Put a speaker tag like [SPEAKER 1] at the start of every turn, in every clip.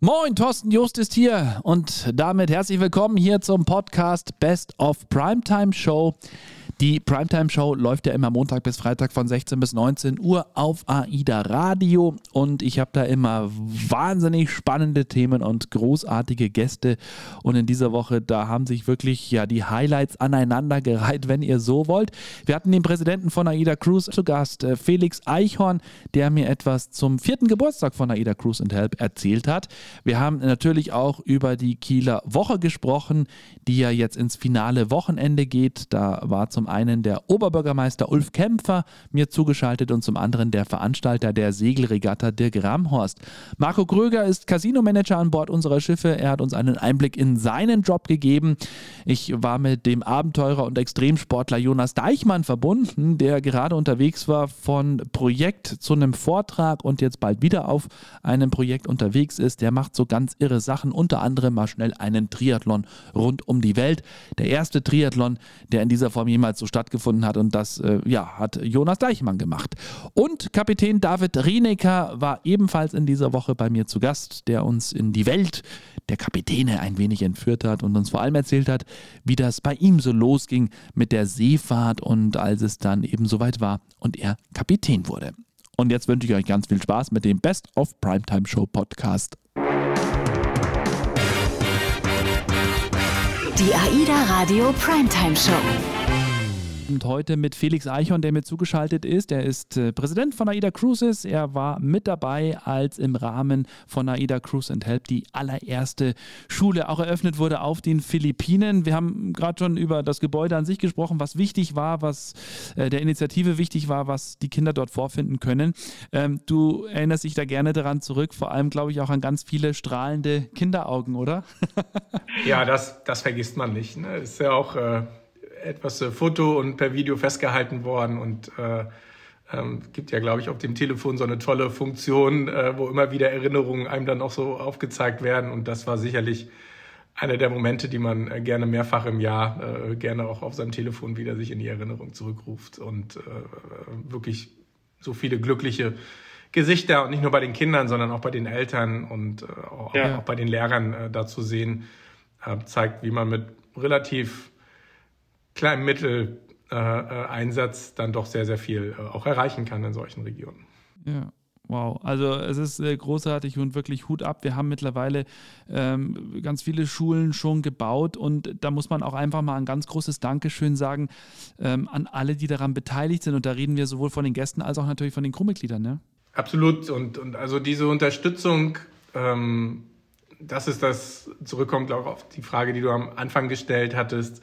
[SPEAKER 1] Moin, Thorsten Just ist hier und damit herzlich willkommen hier zum Podcast Best of Primetime Show. Die Primetime Show läuft ja immer Montag bis Freitag von 16 bis 19 Uhr auf AIDA Radio und ich habe da immer wahnsinnig spannende Themen und großartige Gäste und in dieser Woche da haben sich wirklich ja die Highlights aneinandergereiht, wenn ihr so wollt. Wir hatten den Präsidenten von AIDA Cruise zu Gast, äh, Felix Eichhorn, der mir etwas zum vierten Geburtstag von AIDA Cruise and Help erzählt hat. Wir haben natürlich auch über die Kieler Woche gesprochen, die ja jetzt ins finale Wochenende geht. Da war zum einen der Oberbürgermeister Ulf Kämpfer mir zugeschaltet und zum anderen der Veranstalter der Segelregatta Dirk Ramhorst. Marco Kröger ist Casinomanager an Bord unserer Schiffe. Er hat uns einen Einblick in seinen Job gegeben. Ich war mit dem Abenteurer und Extremsportler Jonas Deichmann verbunden, der gerade unterwegs war von Projekt zu einem Vortrag und jetzt bald wieder auf einem Projekt unterwegs ist. Der macht so ganz irre Sachen, unter anderem mal schnell einen Triathlon rund um die Welt. Der erste Triathlon, der in dieser Form jemals so stattgefunden hat. Und das äh, ja, hat Jonas Deichmann gemacht. Und Kapitän David Rienecker war ebenfalls in dieser Woche bei mir zu Gast, der uns in die Welt der Kapitäne ein wenig entführt hat und uns vor allem erzählt hat, wie das bei ihm so losging mit der Seefahrt und als es dann eben soweit war und er Kapitän wurde. Und jetzt wünsche ich euch ganz viel Spaß mit dem Best of Primetime Show Podcast.
[SPEAKER 2] Die AIDA Radio Primetime Show.
[SPEAKER 1] Und heute mit Felix Eichhorn, der mir zugeschaltet ist. Er ist äh, Präsident von AIDA Cruises. Er war mit dabei, als im Rahmen von AIDA Cruise and Help die allererste Schule auch eröffnet wurde auf den Philippinen. Wir haben gerade schon über das Gebäude an sich gesprochen, was wichtig war, was äh, der Initiative wichtig war, was die Kinder dort vorfinden können. Ähm, du erinnerst dich da gerne daran zurück, vor allem glaube ich auch an ganz viele strahlende Kinderaugen, oder?
[SPEAKER 3] ja, das, das vergisst man nicht. Ne? Ist ja auch. Äh etwas äh, Foto und per Video festgehalten worden und äh, ähm, gibt ja, glaube ich, auf dem Telefon so eine tolle Funktion, äh, wo immer wieder Erinnerungen einem dann auch so aufgezeigt werden. Und das war sicherlich einer der Momente, die man äh, gerne mehrfach im Jahr, äh, gerne auch auf seinem Telefon wieder sich in die Erinnerung zurückruft. Und äh, wirklich so viele glückliche Gesichter und nicht nur bei den Kindern, sondern auch bei den Eltern und äh, auch, ja. auch, bei den Lehrern äh, da zu sehen, äh, zeigt, wie man mit relativ kleinem Mitteleinsatz dann doch sehr, sehr viel äh, auch erreichen kann in solchen Regionen.
[SPEAKER 1] Ja. Wow, also es ist äh, großartig und wirklich Hut ab. Wir haben mittlerweile ähm, ganz viele Schulen schon gebaut und da muss man auch einfach mal ein ganz großes Dankeschön sagen ähm, an alle, die daran beteiligt sind. Und da reden wir sowohl von den Gästen als auch natürlich von den Crewmitgliedern. Ne?
[SPEAKER 3] Absolut. Und, und also diese Unterstützung, ähm, das ist das, zurückkommt auch auf die Frage, die du am Anfang gestellt hattest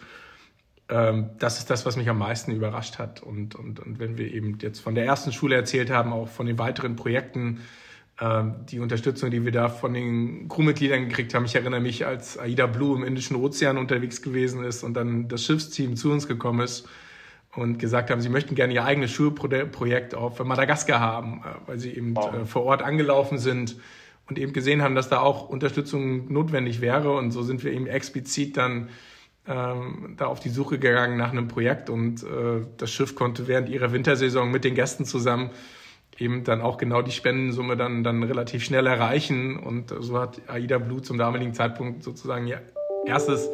[SPEAKER 3] das ist das, was mich am meisten überrascht hat. Und, und, und wenn wir eben jetzt von der ersten Schule erzählt haben, auch von den weiteren Projekten, ähm, die Unterstützung, die wir da von den Crewmitgliedern gekriegt haben. Ich erinnere mich, als Aida Blue im Indischen Ozean unterwegs gewesen ist und dann das Schiffsteam zu uns gekommen ist und gesagt haben, sie möchten gerne ihr eigenes Schulprojekt auf Madagaskar haben, äh, weil sie eben wow. Äh, vor Ort angelaufen sind und eben gesehen haben, dass da auch Unterstützung notwendig wäre. Und so sind wir eben explizit dann ähm, da auf die Suche gegangen nach einem Projekt und äh, das Schiff konnte während ihrer Wintersaison mit den Gästen zusammen eben dann auch genau die Spendensumme dann, dann relativ schnell erreichen. Und so hat Aida Blue zum damaligen Zeitpunkt sozusagen ihr erstes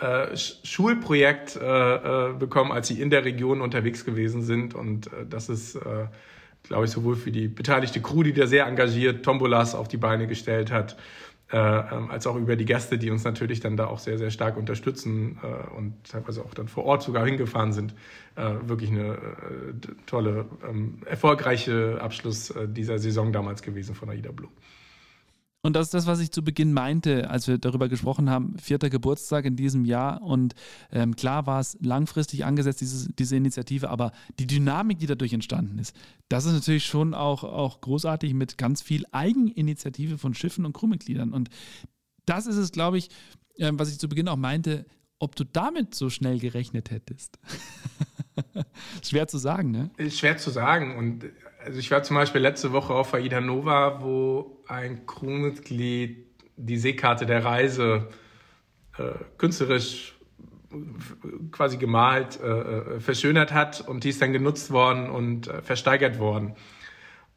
[SPEAKER 3] äh, Schulprojekt äh, äh, bekommen, als sie in der Region unterwegs gewesen sind. Und äh, das ist, äh, glaube ich, sowohl für die beteiligte Crew, die da sehr engagiert Tombolas auf die Beine gestellt hat, äh, ähm, als auch über die Gäste, die uns natürlich dann da auch sehr, sehr stark unterstützen äh, und teilweise auch dann vor Ort sogar hingefahren sind. Äh, wirklich eine äh, tolle, ähm, erfolgreiche Abschluss äh, dieser Saison damals gewesen von AIDA Blue.
[SPEAKER 1] Und das ist das, was ich zu Beginn meinte, als wir darüber gesprochen haben, vierter Geburtstag in diesem Jahr. Und ähm, klar war es langfristig angesetzt, dieses, diese Initiative, aber die Dynamik, die dadurch entstanden ist, das ist natürlich schon auch, auch großartig mit ganz viel Eigeninitiative von Schiffen und Crewmitgliedern. Und das ist es, glaube ich, äh, was ich zu Beginn auch meinte, ob du damit so schnell gerechnet hättest. schwer zu sagen, ne?
[SPEAKER 3] Schwer zu sagen. Und also ich war zum Beispiel letzte Woche auf Aida Nova, wo ein Crewmitglied die Seekarte der Reise äh, künstlerisch quasi gemalt, äh, äh, verschönert hat und die ist dann genutzt worden und äh, versteigert worden.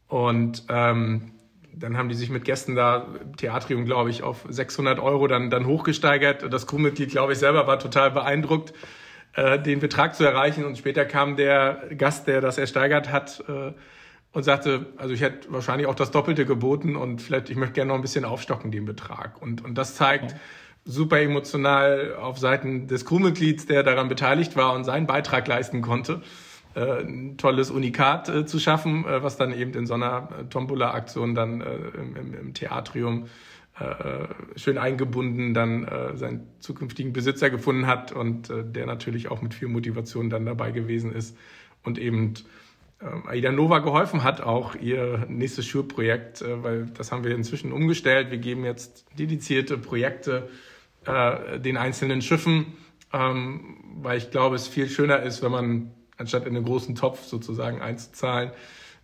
[SPEAKER 3] Und ähm, dann haben die sich mit Gästen da, Theatrium, glaube ich, auf 600 Euro dann, dann hochgesteigert. Das Crewmitglied, glaube ich, selber war total beeindruckt, äh, den Betrag zu erreichen. Und später kam der Gast, der das ersteigert hat, äh, und sagte, also ich hätte wahrscheinlich auch das Doppelte geboten und vielleicht, ich möchte gerne noch ein bisschen aufstocken, den Betrag. Und, und das zeigt super emotional auf Seiten des Crewmitglieds, der daran beteiligt war und seinen Beitrag leisten konnte, äh, ein tolles Unikat äh, zu schaffen, äh, was dann eben in so einer äh, Tombola-Aktion dann äh, im, im, Theatrium äh, schön eingebunden dann seinen zukünftigen Besitzer gefunden hat und der natürlich auch mit viel Motivation dann dabei gewesen ist und eben Aida Nova geholfen hat, auch ihr nächstes Schulprojekt, äh, weil das haben wir inzwischen umgestellt. Wir geben jetzt dedizierte Projekte äh, den einzelnen Schiffen, ähm, weil ich glaube, es viel schöner ist, wenn man anstatt in einen großen Topf sozusagen einzuzahlen,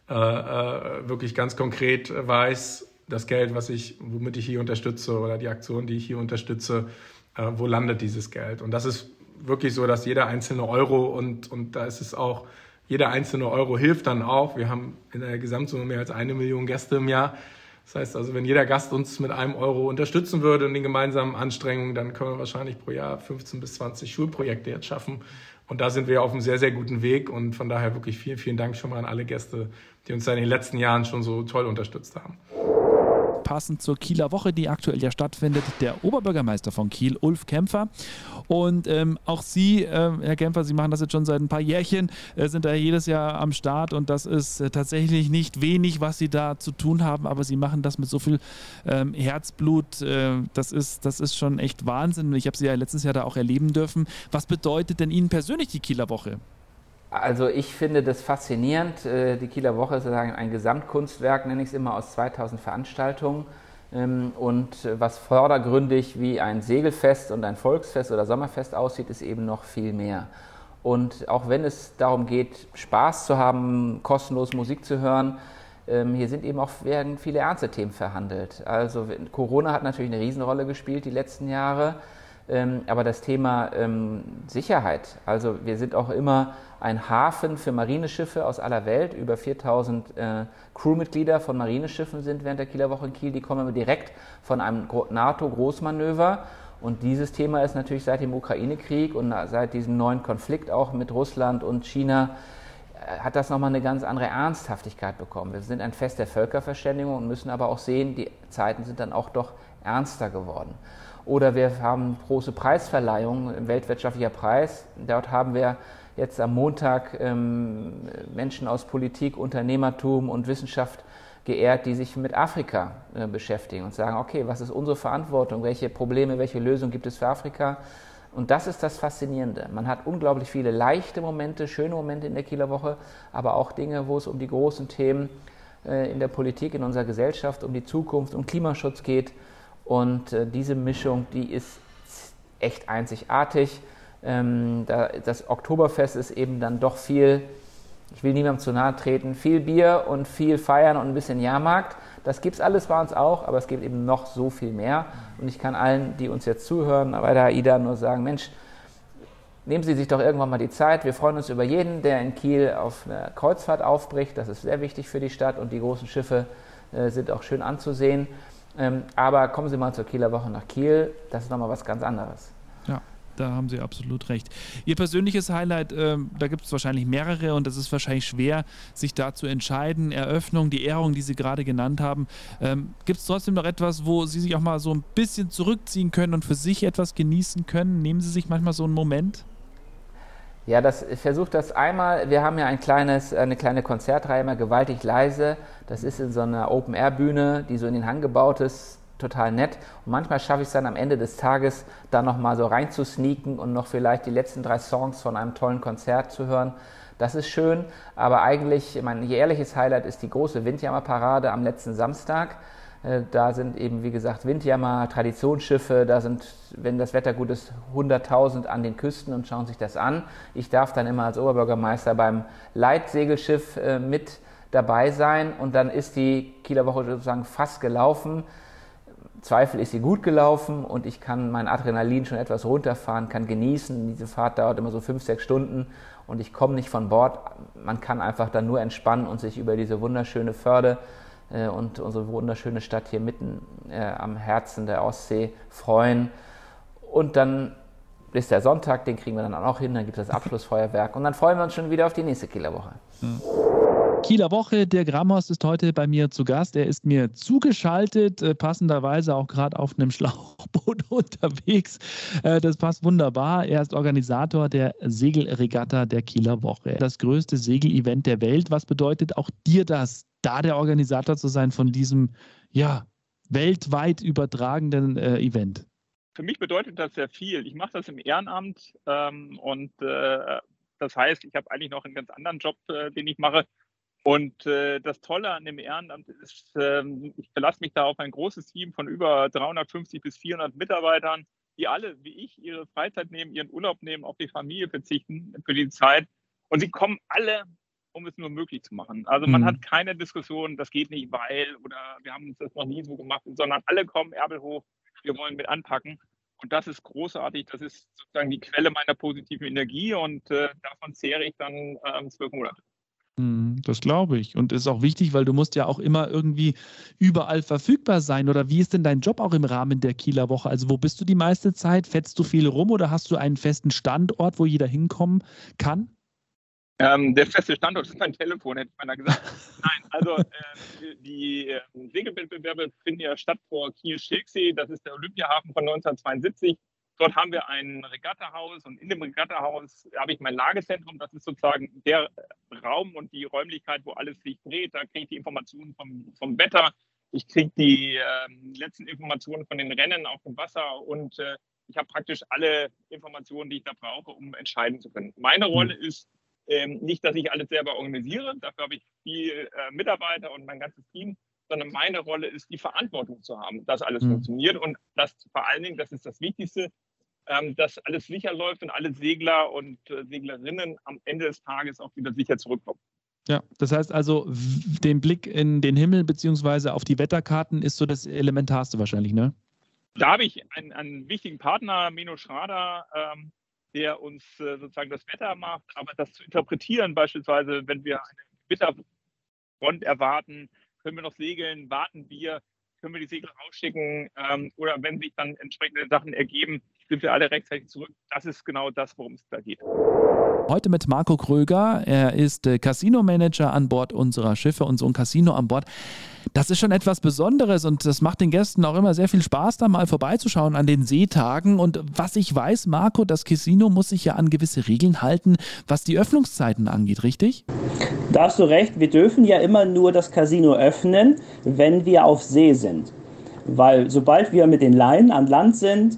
[SPEAKER 3] äh, wirklich ganz konkret weiß, das Geld, was ich, womit ich hier unterstütze oder die Aktion, die ich hier unterstütze, wo landet dieses Geld? Und das ist wirklich so, dass jeder einzelne Euro und, und da ist es auch jeder einzelne Euro hilft dann auch. Wir haben in der Gesamtsumme mehr als eine Million Gäste im Jahr. Das heißt also, wenn jeder Gast uns mit einem Euro unterstützen würde in den gemeinsamen Anstrengungen, dann können wir wahrscheinlich pro Jahr 15 bis 20 Schulprojekte jetzt schaffen. Und da sind wir auf einem sehr, sehr guten Weg. Und von daher wirklich vielen, vielen Dank schon mal an alle Gäste, die uns in den letzten Jahren schon so toll unterstützt haben
[SPEAKER 1] passend zur Kieler Woche, die aktuell ja stattfindet, der Oberbürgermeister von Kiel, Ulf Kämpfer. Und ähm, auch Sie, äh, Herr Kämpfer, Sie machen das jetzt schon seit ein paar Jährchen, äh, sind da jedes Jahr am Start und das ist äh, tatsächlich nicht wenig, was Sie da zu tun haben, aber Sie machen das mit so viel ähm, Herzblut. Äh, das, ist, das ist schon echt Wahnsinn. Ich habe Sie ja letztes Jahr da auch erleben dürfen. Was bedeutet denn Ihnen persönlich die Kieler Woche?
[SPEAKER 4] Also ich finde das faszinierend. Äh, die Kieler Woche ist sozusagen ein Gesamtkunstwerk, nenne ich es immer, aus 2000 Veranstaltungen. Ähm, und äh, was vordergründig wie ein Segelfest und ein Volksfest oder Sommerfest aussieht, ist eben noch viel mehr. Und auch wenn es darum geht, Spaß zu haben, kostenlos Musik zu hören, ähm, hier sind eben auch werden viele ernste Themen verhandelt. Also Corona hat natürlich eine Riesenrolle gespielt die letzten Jahre. Ähm, aber das Thema ähm, Sicherheit, also wir sind auch immer ein Hafen für Marineschiffe aus aller Welt. Über 4000 äh, Crewmitglieder von Marineschiffen sind während der Kieler Woche in Kiel. Die kommen immer direkt von einem NATO-Großmanöver. Und dieses Thema ist natürlich seit dem Ukraine-Krieg und seit diesem neuen Konflikt auch mit Russland und China äh, hat das nochmal eine ganz andere Ernsthaftigkeit bekommen. Wir sind ein Fest der Völkerverständigung und müssen aber auch sehen, die Zeiten sind dann auch doch ernster geworden. Oder wir haben große Preisverleihungen, weltwirtschaftlicher Preis. Dort haben wir jetzt am Montag ähm, Menschen aus Politik, Unternehmertum und Wissenschaft geehrt, die sich mit Afrika äh, beschäftigen und sagen, okay, was ist unsere Verantwortung, welche Probleme, welche Lösungen gibt es für Afrika? Und das ist das Faszinierende. Man hat unglaublich viele leichte Momente, schöne Momente in der Kieler Woche, aber auch Dinge, wo es um die großen Themen äh, in der Politik, in unserer Gesellschaft, um die Zukunft, um Klimaschutz geht. Und äh, diese Mischung, die ist echt einzigartig. Ähm, da, das Oktoberfest ist eben dann doch viel, ich will niemandem zu nahe treten, viel Bier und viel Feiern und ein bisschen Jahrmarkt. Das gibt es alles bei uns auch, aber es gibt eben noch so viel mehr. Und ich kann allen, die uns jetzt zuhören, bei der AIDA nur sagen, Mensch, nehmen Sie sich doch irgendwann mal die Zeit. Wir freuen uns über jeden, der in Kiel auf eine Kreuzfahrt aufbricht. Das ist sehr wichtig für die Stadt und die großen Schiffe äh, sind auch schön anzusehen. Ähm, aber kommen Sie mal zur Kieler Woche nach Kiel, das ist nochmal was ganz anderes.
[SPEAKER 1] Ja. Da haben Sie absolut recht. Ihr persönliches Highlight, äh, da gibt es wahrscheinlich mehrere und es ist wahrscheinlich schwer, sich da zu entscheiden. Eröffnung, die Ehrung, die Sie gerade genannt haben. Ähm, gibt es trotzdem noch etwas, wo Sie sich auch mal so ein bisschen zurückziehen können und für sich etwas genießen können? Nehmen Sie sich manchmal so einen Moment?
[SPEAKER 4] Ja, das, ich versuche das einmal. Wir haben ja ein kleines, eine kleine Konzertreihe, immer gewaltig leise. Das ist in so einer Open-Air-Bühne, die so in den Hang gebaut ist, total nett. Und manchmal schaffe ich es dann am Ende des Tages, da nochmal so reinzusneaken und noch vielleicht die letzten drei Songs von einem tollen Konzert zu hören. Das ist schön, aber eigentlich, mein jährliches Highlight ist die große Windjammerparade am letzten Samstag. Äh, da sind eben, wie gesagt, Windjammer, Traditionsschiffe, da sind, wenn das Wetter gut ist, 100.000 an den Küsten und schauen sich das an. Ich darf dann immer als Oberbürgermeister beim Leitsegelschiff äh, mit dabei sein und dann ist die Kieler Woche sozusagen fast gelaufen. Zweifel ist sie gut gelaufen und ich kann mein Adrenalin schon etwas runterfahren, kann genießen. Diese Fahrt dauert immer so fünf, sechs Stunden und ich komme nicht von Bord. Man kann einfach dann nur entspannen und sich über diese wunderschöne Förde äh, und unsere wunderschöne Stadt hier mitten äh, am Herzen der Ostsee freuen. Und dann ist der Sonntag, den kriegen wir dann auch hin, dann gibt es das Abschlussfeuerwerk und dann freuen wir uns schon wieder auf die nächste Kieler Woche.
[SPEAKER 1] Mhm. Kieler Woche. Der Grammos ist heute bei mir zu Gast. Er ist mir zugeschaltet, äh, passenderweise auch gerade auf einem Schlauchboot unterwegs. Äh, das passt wunderbar. Er ist Organisator der Segelregatta der Kieler Woche. Das größte Segelevent der Welt. Was bedeutet auch dir das, da der Organisator zu sein von diesem, ja, weltweit übertragenden äh, Event?
[SPEAKER 5] Für mich bedeutet das sehr viel. Ich mache das im Ehrenamt ähm, und äh, das heißt, ich habe eigentlich noch einen ganz anderen Job, äh, den ich mache. Und äh, das Tolle an dem Ehrenamt ist, ähm, ich verlasse mich da auf ein großes Team von über 350 bis 400 Mitarbeitern, die alle, wie ich, ihre Freizeit nehmen, ihren Urlaub nehmen, auf die Familie verzichten für die Zeit. Und sie kommen alle, um es nur möglich zu machen. Also man mhm. hat keine Diskussion, das geht nicht, weil oder wir haben das noch nie so gemacht, sondern alle kommen Ärmel hoch, wir wollen mit anpacken. Und das ist großartig. Das ist sozusagen die Quelle meiner positiven Energie und äh, davon zehre ich dann ähm, zwölf Monate.
[SPEAKER 1] Hm, das glaube ich. Und ist auch wichtig, weil du musst ja auch immer irgendwie überall verfügbar sein. Oder wie ist denn dein Job auch im Rahmen der Kieler Woche? Also wo bist du die meiste Zeit? Fetzt du viel rum oder hast du einen festen Standort, wo jeder hinkommen kann?
[SPEAKER 5] Ähm, der feste Standort ist mein Telefon, hätte ich mal gesagt. Nein, also äh, die äh, Segelwettbewerbe finden ja statt vor Kiel-Schilksee. Das ist der Olympiahafen von 1972. Dort haben wir ein Regattahaus und in dem Regattahaus habe ich mein Lagezentrum. Das ist sozusagen der Raum und die Räumlichkeit, wo alles sich dreht. Da kriege ich die Informationen vom, vom Wetter. Ich kriege die äh, letzten Informationen von den Rennen auf dem Wasser und äh, ich habe praktisch alle Informationen, die ich da brauche, um entscheiden zu können. Meine Rolle hm. ist ähm, nicht, dass ich alles selber organisiere. Dafür habe ich viel äh, Mitarbeiter und mein ganzes Team sondern meine Rolle ist, die Verantwortung zu haben, dass alles mhm. funktioniert und das vor allen Dingen, das ist das Wichtigste, ähm, dass alles sicher läuft und alle Segler und äh, Seglerinnen am Ende des Tages auch wieder sicher zurückkommen.
[SPEAKER 1] Ja, das heißt also, den Blick in den Himmel beziehungsweise auf die Wetterkarten ist so das Elementarste wahrscheinlich, ne?
[SPEAKER 5] Da habe ich einen, einen wichtigen Partner, Mino Schrader, ähm, der uns äh, sozusagen das Wetter macht, aber das zu interpretieren, beispielsweise, wenn wir eine Witterfront erwarten, können wir noch segeln, warten wir, können wir die Segel rausschicken ähm, oder wenn sich dann entsprechende Sachen ergeben, sind wir alle rechtzeitig zurück. Das ist genau das, worum es da geht.
[SPEAKER 1] Heute mit Marco Kröger. Er ist äh, Casino-Manager an Bord unserer Schiffe und so ein Casino an Bord. Das ist schon etwas Besonderes und das macht den Gästen auch immer sehr viel Spaß, da mal vorbeizuschauen an den Seetagen. Und was ich weiß, Marco, das Casino muss sich ja an gewisse Regeln halten, was die Öffnungszeiten angeht, richtig?
[SPEAKER 6] Da hast du recht. Wir dürfen ja immer nur das Casino öffnen, wenn wir auf See sind. Weil sobald wir mit den Leinen an Land sind,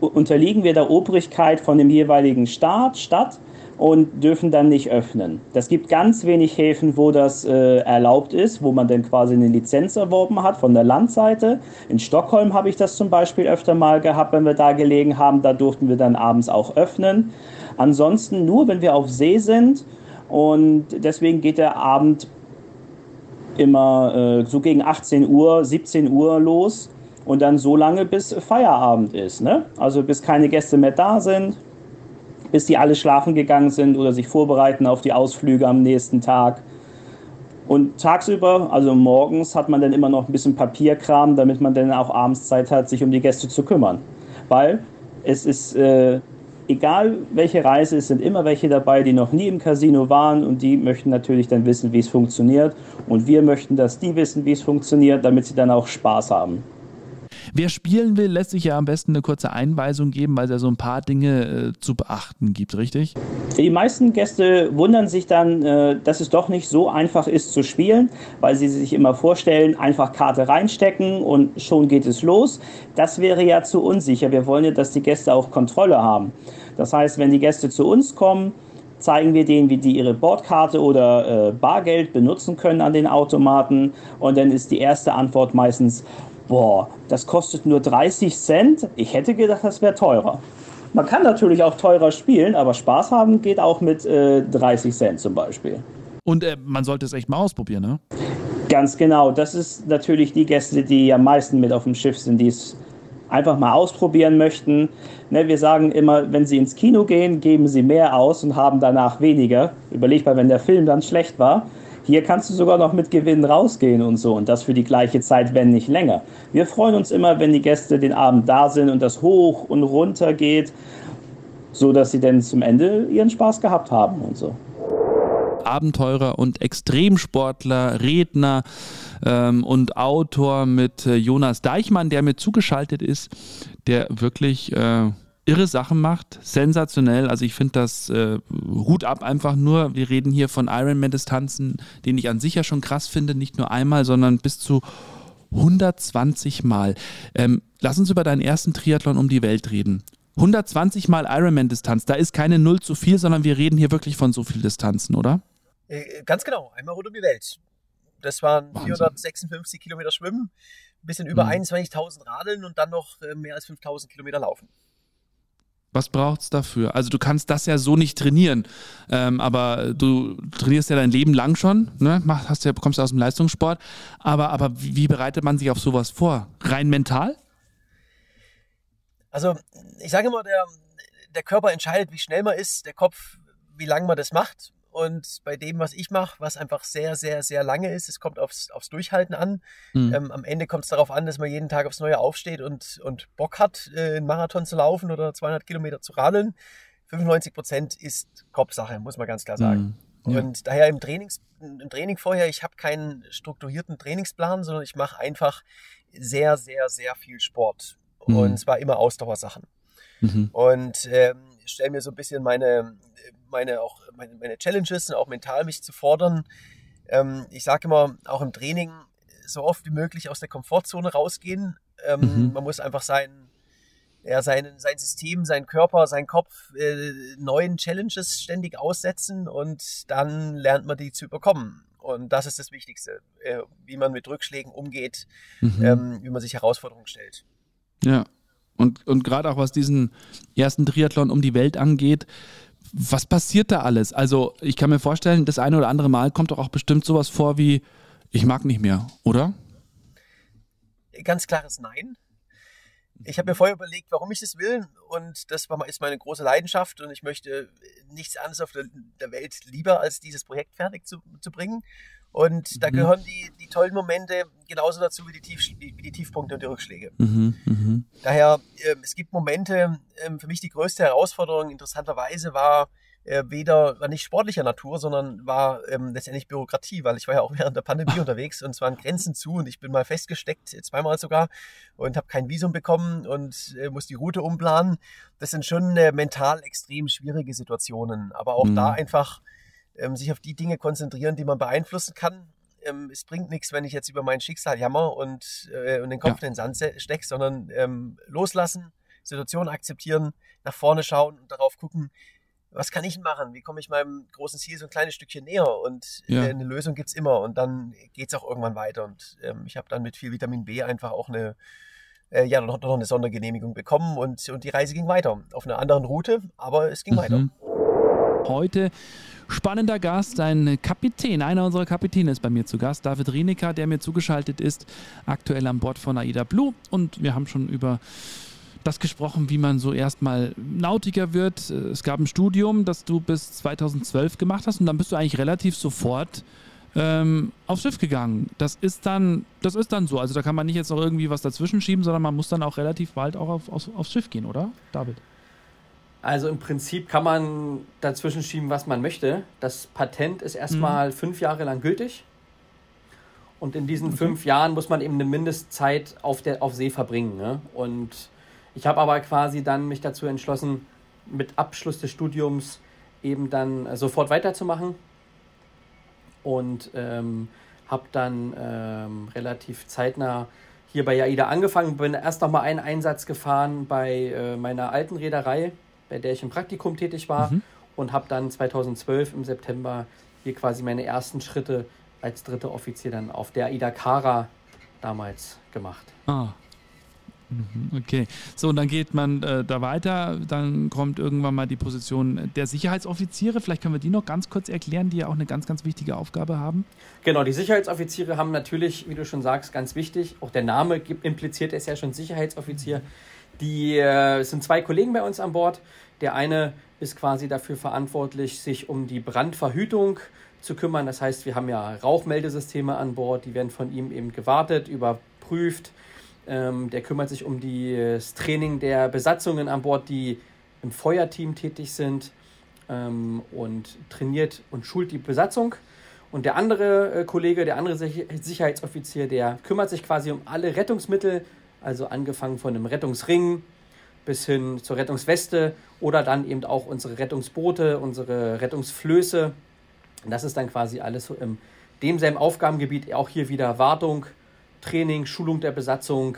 [SPEAKER 6] unterliegen wir der Obrigkeit von dem jeweiligen Staat, Stadt und dürfen dann nicht öffnen. Das gibt ganz wenig Häfen, wo das äh, erlaubt ist, wo man dann quasi eine Lizenz erworben hat von der Landseite. In Stockholm habe ich das zum Beispiel öfter mal gehabt, wenn wir da gelegen haben, da durften wir dann abends auch öffnen. Ansonsten nur, wenn wir auf See sind und deswegen geht der Abend immer äh, so gegen 18 Uhr, 17 Uhr los und dann so lange, bis Feierabend ist. Ne? Also bis keine Gäste mehr da sind, bis die alle schlafen gegangen sind oder sich vorbereiten auf die Ausflüge am nächsten Tag. Und tagsüber, also morgens, hat man dann immer noch ein bisschen Papierkram, damit man dann auch abends Zeit hat, sich um die Gäste zu kümmern. Weil es ist, äh, egal welche Reise, es sind immer welche dabei, die noch nie im Casino waren und die möchten natürlich dann wissen, wie es funktioniert. Und wir möchten, dass die wissen, wie es funktioniert, damit sie dann auch Spaß haben.
[SPEAKER 1] Wer spielen will, lässt sich ja am besten eine kurze Einweisung geben, weil es ja so ein paar Dinge äh, zu beachten gibt, richtig?
[SPEAKER 6] Die meisten Gäste wundern sich dann, äh, dass es doch nicht so einfach ist zu spielen, weil sie sich immer vorstellen, einfach Karte reinstecken und schon geht es los. Das wäre ja zu unsicher. Wir wollen ja, dass die Gäste auch Kontrolle haben. Das heißt, wenn die Gäste zu uns kommen, zeigen wir denen, wie die ihre Bordkarte oder äh, Bargeld benutzen können an den Automaten. Und dann ist die erste Antwort meistens, boah, das kostet nur 30 Cent. Ich hätte gedacht, das wäre teurer. Man kann natürlich auch teurer spielen, aber Spaß haben geht auch mit äh, 30 Cent zum Beispiel.
[SPEAKER 1] Und äh, man sollte es echt mal ausprobieren, ne?
[SPEAKER 6] Ganz genau. Das ist natürlich die Gäste, die am meisten mit auf dem Schiff sind, die es einfach mal ausprobieren möchten. Ne, wir sagen immer, wenn sie ins Kino gehen, geben sie mehr aus und haben danach weniger. Überleg mal, wenn der Film dann schlecht war, Hier kannst du sogar noch mit Gewinn rausgehen und so und das für die gleiche Zeit, wenn nicht länger. Wir freuen uns immer, wenn die Gäste den Abend da sind und das hoch und runter geht, so dass sie dann zum Ende ihren Spaß gehabt haben und so.
[SPEAKER 1] Abenteurer und Extremsportler, Redner ähm, und Autor mit äh, Jonas Deichmann, der mir zugeschaltet ist, der wirklich äh, irre Sachen macht, sensationell. Also ich finde das äh, Hut ab einfach nur. Wir reden hier von Ironman-Distanzen, den ich an sich ja schon krass finde, nicht nur einmal, sondern bis zu 120 Mal. Ähm, lass uns über deinen ersten Triathlon um die Welt reden. 120 Mal Ironman-Distanz, da ist keine Null zu viel, sondern wir reden hier wirklich von so viel Distanzen, oder?
[SPEAKER 7] Äh, ganz genau, einmal rund um die Welt. Das waren Wahnsinn. 456 Kilometer Schwimmen, ein bisschen über mhm. 21.000 Radeln und dann noch äh, mehr als 5.000 Kilometer Laufen.
[SPEAKER 1] Was braucht es dafür? Also du kannst das ja so nicht trainieren, ähm, aber du trainierst ja dein Leben lang schon, ne? Mach, hast ja, kommst aus dem Leistungssport, aber, aber wie, bereitet man sich auf sowas vor? Rein mental?
[SPEAKER 7] Also ich sage immer, der, der Körper entscheidet, wie schnell man ist, der Kopf, wie lange man das macht. Und bei dem, was ich mache, was einfach sehr, sehr, sehr lange ist, es kommt aufs, aufs Durchhalten an. Mhm. Ähm, am Ende kommt es darauf an, dass man jeden Tag aufs Neue aufsteht und, und Bock hat, äh, einen Marathon zu laufen oder 200 Kilometer zu radeln. 95 Prozent ist Kopfsache, muss man ganz klar sagen. Mhm. Ja. Und daher im, Trainings, im Training vorher, ich habe keinen strukturierten Trainingsplan, sondern ich mache einfach sehr, sehr, sehr viel Sport. Mhm. Und zwar immer Ausdauersachen. Mhm. Und ähm, stelle mir so ein bisschen meine, meine, auch meine, meine Challenges und auch mental mich zu fordern. Ähm, ich sage immer, auch im Training so oft wie möglich aus der Komfortzone rausgehen. Ähm, mhm. Man muss einfach sein, ja, sein, sein System, sein Körper, sein Kopf äh, neuen Challenges ständig aussetzen und dann lernt man die zu überkommen. Und das ist das Wichtigste, äh, wie man mit Rückschlägen umgeht, mhm. ähm, wie man sich Herausforderungen stellt.
[SPEAKER 1] Ja, und, und gerade auch was diesen ersten Triathlon um die Welt angeht, was passiert da alles? Also, ich kann mir vorstellen, das eine oder andere Mal kommt doch auch bestimmt sowas vor wie, ich mag nicht mehr, oder?
[SPEAKER 7] Ganz klares Nein. Ich habe mir vorher überlegt, warum ich das will und das ist meine große Leidenschaft und ich möchte nichts anderes auf der, der Welt lieber, als dieses Projekt fertig zu, zu bringen. Und da mhm. gehören die, die tollen Momente genauso dazu wie die, Tief, wie die Tiefpunkte und die Rückschläge. Mhm, mh. Daher, äh, es gibt Momente, äh, für mich die größte Herausforderung interessanterweise war, äh, weder war nicht sportlicher Natur, sondern war ähm, letztendlich Bürokratie, weil ich war ja auch während der Pandemie unterwegs und es waren Grenzen zu und ich bin mal festgesteckt, zweimal sogar, und habe kein Visum bekommen und äh, muss die Route umplanen. Das sind schon äh, mental extrem schwierige Situationen, aber auch mhm. da einfach ähm, sich auf die Dinge konzentrieren, die man beeinflussen kann. Ähm, es bringt nichts, wenn ich jetzt über mein Schicksal jammer und, äh, und den Kopf ja. in den Sand stecke, sondern ähm, loslassen, Situation akzeptieren, nach vorne schauen und darauf gucken, was kann ich machen? Wie komme ich meinem großen Ziel so ein kleines Stückchen näher? Und ja. äh, eine Lösung gibt es immer und dann geht es auch irgendwann weiter. Und ähm, ich habe dann mit viel Vitamin B einfach auch eine, äh, ja, noch, noch eine Sondergenehmigung bekommen und, und die Reise ging weiter. Auf einer anderen Route, aber es ging mhm. weiter.
[SPEAKER 1] Heute spannender Gast, ein Kapitän, einer unserer Kapitäne ist bei mir zu Gast, David Rienecker, der mir zugeschaltet ist, aktuell an Bord von AIDA Blue. Und wir haben schon über das gesprochen, wie man so erstmal Nautiker wird. Es gab ein Studium, das du bis 2012 gemacht hast und dann bist du eigentlich relativ sofort ähm, aufs Schiff gegangen. Das ist dann, das ist dann so. Also da kann man nicht jetzt noch irgendwie was dazwischen schieben, sondern man muss dann auch relativ bald auch auf, auf, aufs Schiff gehen, oder, David?
[SPEAKER 8] Also im Prinzip kann man dazwischen schieben, was man möchte. Das Patent ist erstmal mhm. fünf Jahre lang gültig. Und in diesen okay. fünf Jahren muss man eben eine Mindestzeit auf, der, auf See verbringen. Ne? Und ich habe aber quasi dann mich dazu entschlossen, mit Abschluss des Studiums eben dann sofort weiterzumachen. Und ähm, habe dann ähm, relativ zeitnah hier bei AIDA angefangen. Bin erst noch mal einen Einsatz gefahren bei äh, meiner alten Reederei bei der ich im Praktikum tätig war mhm. und habe dann 2012 im September hier quasi meine ersten Schritte als dritter Offizier dann auf der Ida Kara damals gemacht.
[SPEAKER 1] Ah. Mhm, okay, so und dann geht man äh, da weiter, dann kommt irgendwann mal die Position der Sicherheitsoffiziere. Vielleicht können wir die noch ganz kurz erklären, die ja auch eine ganz, ganz wichtige Aufgabe haben.
[SPEAKER 8] Genau, die Sicherheitsoffiziere haben natürlich, wie du schon sagst, ganz wichtig, auch der Name impliziert es ja schon Sicherheitsoffizier. Die äh, sind zwei Kollegen bei uns an Bord. Der eine ist quasi dafür verantwortlich, sich um die Brandverhütung zu kümmern. Das heißt, wir haben ja Rauchmeldesysteme an Bord, die werden von ihm eben gewartet, überprüft. Ähm, der kümmert sich um die, das Training der Besatzungen an Bord, die im Feuerteam tätig sind ähm, und trainiert und schult die Besatzung. Und der andere äh, Kollege, der andere Sicherheitsoffizier, der kümmert sich quasi um alle Rettungsmittel, also angefangen von einem Rettungsring bis hin zur Rettungsweste oder dann eben auch unsere Rettungsboote, unsere Rettungsflöße. Und das ist dann quasi alles so im demselben Aufgabengebiet, auch hier wieder Wartung, Training, Schulung der Besatzung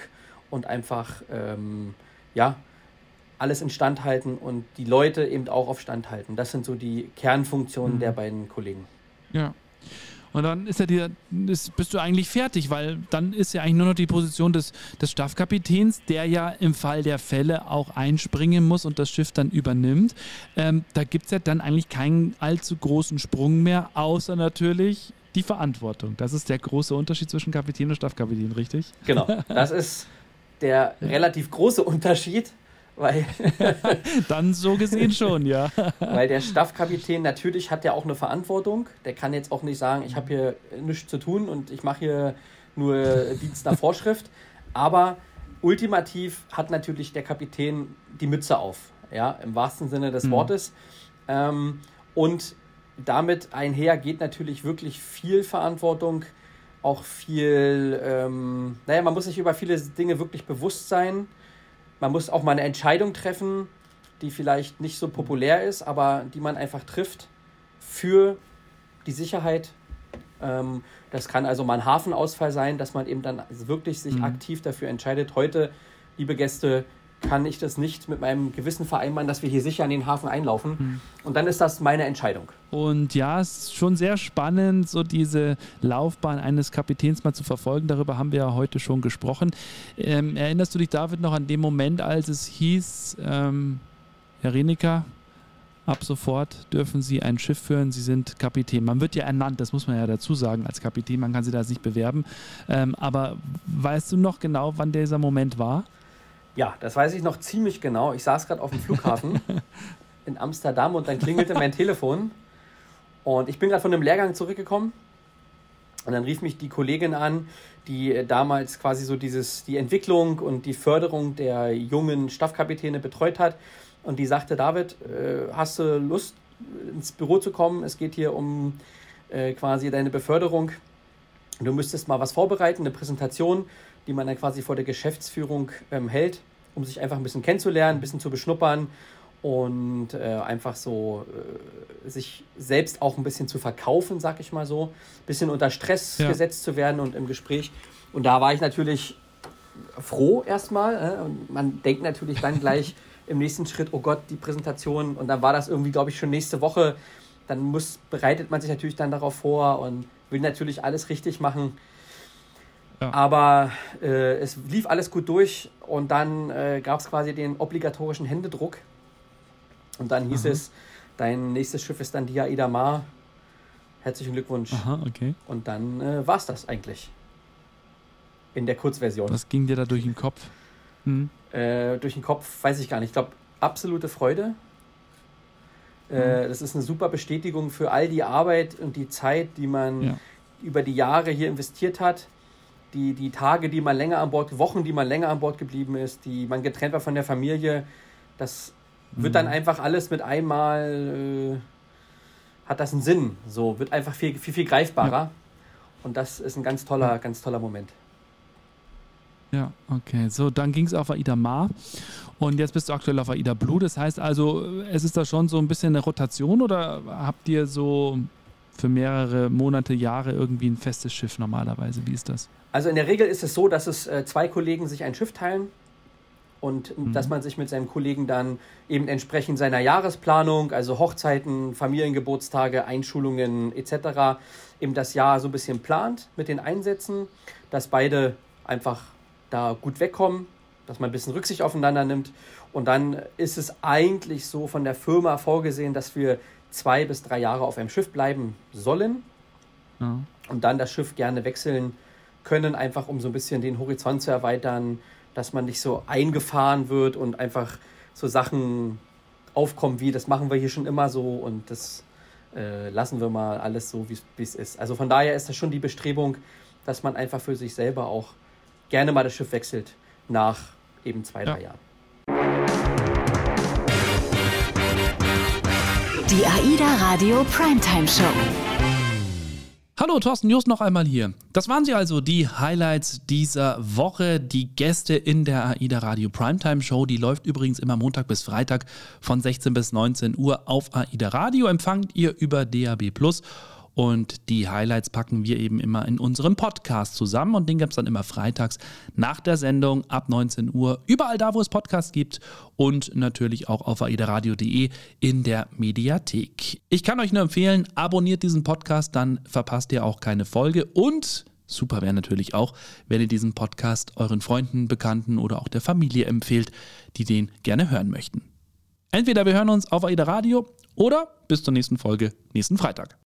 [SPEAKER 8] und einfach ähm, ja, alles instand halten und die Leute eben auch auf Stand halten. Das sind so die Kernfunktionen mhm. der beiden Kollegen.
[SPEAKER 1] Ja. Und dann ist ja dir, ist, bist du eigentlich fertig, weil dann ist ja eigentlich nur noch die Position des, des Staffkapitäns, der ja im Fall der Fälle auch einspringen muss und das Schiff dann übernimmt. Ähm, da gibt es ja dann eigentlich keinen allzu großen Sprung mehr, außer natürlich die Verantwortung. Das ist der große Unterschied zwischen Kapitän und Staffkapitän, richtig?
[SPEAKER 8] Genau, das ist der relativ große Unterschied. Weil
[SPEAKER 1] Dann so gesehen schon, ja.
[SPEAKER 8] weil der Staffkapitän natürlich hat ja auch eine Verantwortung. Der kann jetzt auch nicht sagen, ich habe hier nichts zu tun und ich mache hier nur Dienst nach Vorschrift. Aber ultimativ hat natürlich der Kapitän die Mütze auf, ja, im wahrsten Sinne des mhm. Wortes. Ähm, und damit einher geht natürlich wirklich viel Verantwortung, auch viel, ähm, naja, man muss sich über viele Dinge wirklich bewusst sein. Man muss auch mal eine Entscheidung treffen, die vielleicht nicht so populär ist, aber die man einfach trifft für die Sicherheit. Ähm, das kann also mal ein Hafenausfall sein, dass man eben dann wirklich sich mhm. aktiv dafür entscheidet, heute, liebe Gäste, kann ich das nicht mit meinem Gewissen vereinbaren, dass wir hier sicher an den Hafen einlaufen. Mhm. Und dann ist das meine Entscheidung.
[SPEAKER 1] Und ja, es ist schon sehr spannend, so diese Laufbahn eines Kapitäns mal zu verfolgen. Darüber haben wir ja heute schon gesprochen. Ähm, erinnerst du dich, David, noch an den Moment, als es hieß, ähm, Herr Renika, ab sofort dürfen Sie ein Schiff führen, Sie sind Kapitän. Man wird ja ernannt, das muss man ja dazu sagen, als Kapitän, man kann sich da nicht bewerben. Ähm, aber weißt du noch genau, wann dieser Moment war?
[SPEAKER 8] Ja, das weiß ich noch ziemlich genau. Ich saß gerade auf dem Flughafen in Amsterdam und dann klingelte mein Telefon. Und ich bin gerade von einem Lehrgang zurückgekommen. Und dann rief mich die Kollegin an, die äh, damals quasi so dieses, die Entwicklung und die Förderung der jungen Staffkapitäne betreut hat. Und die sagte, David, äh, hast du Lust, ins Büro zu kommen? Es geht hier um äh, quasi deine Beförderung. Du müsstest mal was vorbereiten, eine Präsentation die man dann quasi vor der Geschäftsführung ähm, hält, um sich einfach ein bisschen kennenzulernen, ein bisschen zu beschnuppern und äh, einfach so äh, sich selbst auch ein bisschen zu verkaufen, sag ich mal so, ein bisschen unter Stress ja. gesetzt zu werden und im Gespräch. Und da war ich natürlich froh erstmal. Äh, und man denkt natürlich dann gleich im nächsten Schritt, oh Gott, die Präsentation. Und dann war das irgendwie, glaube ich, schon nächste Woche. Dann muss, bereitet man sich natürlich dann darauf vor und will natürlich alles richtig machen. Ja. Aber äh, es lief alles gut durch und dann äh, gab es quasi den obligatorischen Händedruck. Und dann hieß Aha. es, dein nächstes Schiff ist dann die Aida Mar. Herzlichen Glückwunsch.
[SPEAKER 1] Aha, okay.
[SPEAKER 8] Und dann äh, war es das eigentlich. In der Kurzversion.
[SPEAKER 1] Was ging dir da durch den Kopf?
[SPEAKER 8] Hm. Äh, durch den Kopf weiß ich gar nicht. Ich glaube, absolute Freude. Äh. Das ist eine super Bestätigung für all die Arbeit und die Zeit, die man ja. über die Jahre hier investiert hat die, die Tage, die man länger an Bord, Wochen, die man länger an Bord geblieben ist, die man getrennt war von der Familie, das wird dann mhm. einfach alles mit einmal, äh, hat das einen Sinn, so, wird einfach viel, viel, viel greifbarer. Ja. Und das ist ein ganz toller, ganz toller Moment.
[SPEAKER 1] Ja, okay. So, dann ging es auf Aida Mar und jetzt bist du aktuell auf Aida Blue. Das heißt also, es ist da schon so ein bisschen eine Rotation oder habt ihr so für mehrere Monate, Jahre irgendwie ein festes Schiff normalerweise? Wie ist das?
[SPEAKER 8] Also in der Regel ist es so, dass es äh, zwei Kollegen sich ein Schiff teilen und mhm. dass man sich mit seinem Kollegen dann eben entsprechend seiner Jahresplanung, also Hochzeiten, Familiengeburtstage, Einschulungen etc., eben das Jahr so ein bisschen plant mit den Einsätzen, dass beide einfach da gut wegkommen, dass man ein bisschen Rücksicht aufeinander nimmt. Und dann ist es eigentlich so von der Firma vorgesehen, dass wir zwei bis drei Jahre auf einem Schiff bleiben sollen ja. und dann das Schiff gerne wechseln können, einfach um so ein bisschen den Horizont zu erweitern, dass man nicht so eingefahren wird und einfach so Sachen aufkommen wie, das machen wir hier schon immer so und das äh, lassen wir mal alles so, wie es ist. Also von daher ist das schon die Bestrebung, dass man einfach für sich selber auch gerne mal das Schiff wechselt nach eben zwei, ja. drei Jahren.
[SPEAKER 2] Die AIDA Radio Primetime Show.
[SPEAKER 1] Hallo, Thorsten Just noch einmal hier. Das waren sie also, die Highlights dieser Woche. Die Gäste in der AIDA Radio Primetime Show, die läuft übrigens immer Montag bis Freitag von 16 bis 19 Uhr auf AIDA Radio. Empfangt ihr über DAB Plus und die Highlights packen wir eben immer in unserem Podcast zusammen und den gibt es dann immer freitags nach der Sendung ab 19 Uhr. Überall da, wo es Podcasts gibt und natürlich auch auf aidaradio.de in der Mediathek. Ich kann euch nur empfehlen, abonniert diesen Podcast, dann verpasst ihr auch keine Folge und Super wäre natürlich auch, wenn ihr diesen Podcast euren Freunden, Bekannten oder auch der Familie empfehlt, die den gerne hören möchten. Entweder wir hören uns auf AIDA Radio oder bis zur nächsten Folge nächsten Freitag.